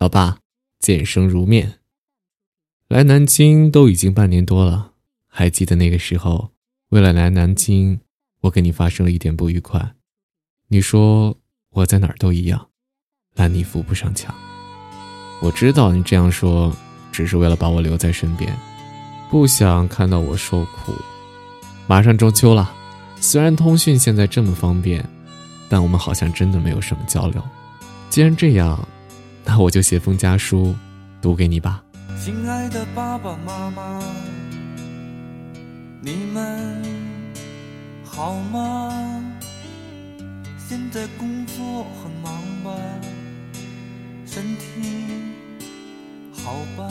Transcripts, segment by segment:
老爸，见生如面。来南京都已经半年多了，还记得那个时候，为了来南京，我跟你发生了一点不愉快。你说我在哪儿都一样，烂泥扶不上墙。我知道你这样说，只是为了把我留在身边，不想看到我受苦。马上中秋了，虽然通讯现在这么方便，但我们好像真的没有什么交流。既然这样，那我就写封家书，读给你吧。亲爱的爸爸妈妈，你们好吗？现在工作很忙吧？身体好吧？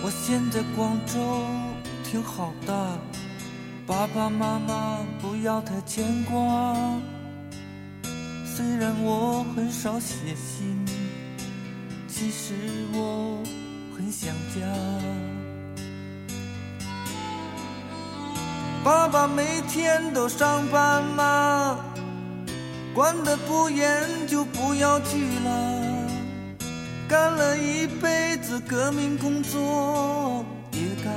我现在广州挺好的，爸爸妈妈不要太牵挂。虽然我很少写信。其实我很想家，爸爸每天都上班吗？管得不严就不要去了。干了一辈子革命工作，也该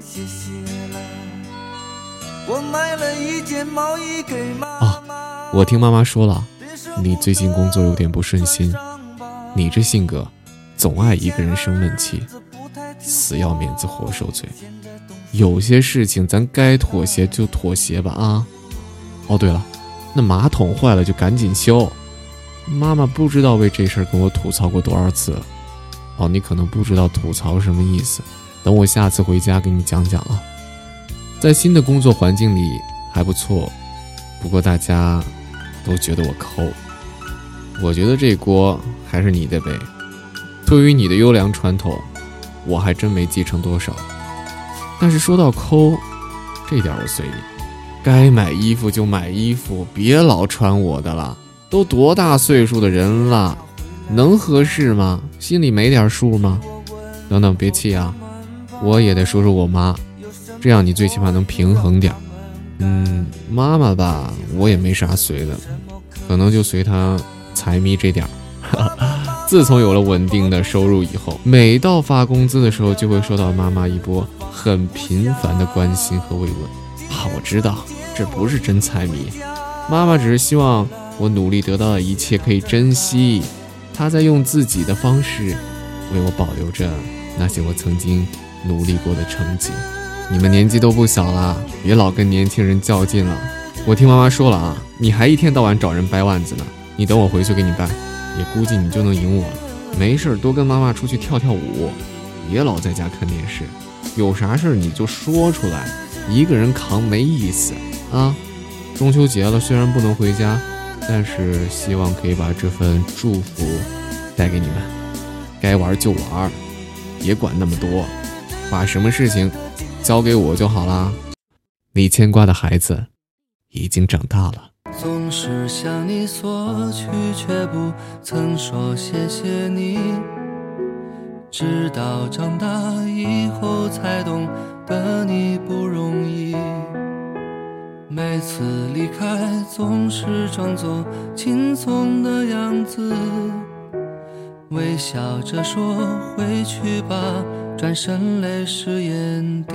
歇歇了。我买了一件毛衣给妈妈。我听妈妈说了，你最近工作有点不顺心。你这性格，总爱一个人生闷气，死要面子活受罪。有些事情咱该妥协就妥协吧啊！哦对了，那马桶坏了就赶紧修。妈妈不知道为这事儿跟我吐槽过多少次了。哦，你可能不知道吐槽什么意思，等我下次回家给你讲讲啊。在新的工作环境里还不错，不过大家都觉得我抠。我觉得这锅还是你的背。对于你的优良传统，我还真没继承多少。但是说到抠，这点我随你。该买衣服就买衣服，别老穿我的了。都多大岁数的人了，能合适吗？心里没点数吗？等等，别气啊！我也得说说我妈，这样你最起码能平衡点。嗯，妈妈吧，我也没啥随的，可能就随她。财迷这点儿，自从有了稳定的收入以后，每到发工资的时候，就会收到妈妈一波很频繁的关心和慰问。啊，我知道这不是真财迷，妈妈只是希望我努力得到的一切可以珍惜，她在用自己的方式为我保留着那些我曾经努力过的成绩。你们年纪都不小了，别老跟年轻人较劲了。我听妈妈说了啊，你还一天到晚找人掰腕子呢。你等我回去给你掰，也估计你就能赢我了。没事多跟妈妈出去跳跳舞，别老在家看电视。有啥事你就说出来，一个人扛没意思啊。中秋节了，虽然不能回家，但是希望可以把这份祝福带给你们。该玩就玩，别管那么多，把什么事情交给我就好啦。你牵挂的孩子已经长大了。总是向你索取，却不曾说谢谢你。直到长大以后，才懂得你不容易。每次离开，总是装作轻松的样子，微笑着说回去吧，转身泪湿眼底。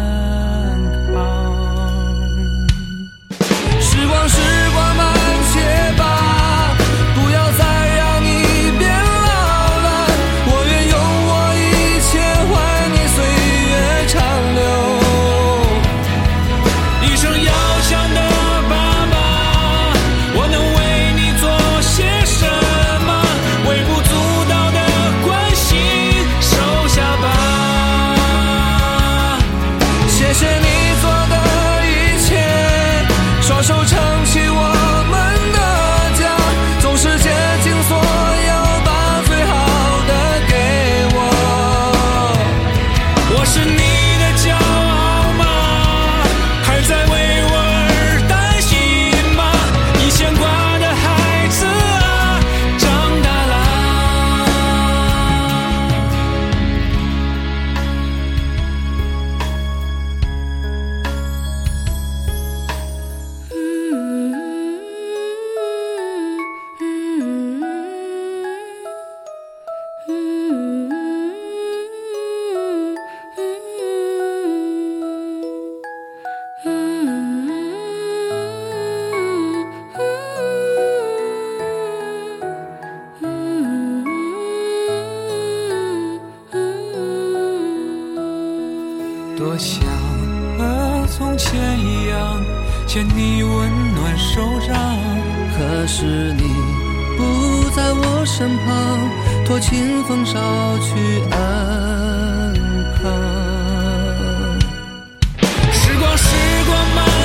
多想和从前一样，牵你温暖手掌。可是你不在我身旁。托清风捎去安康。时光，时光慢。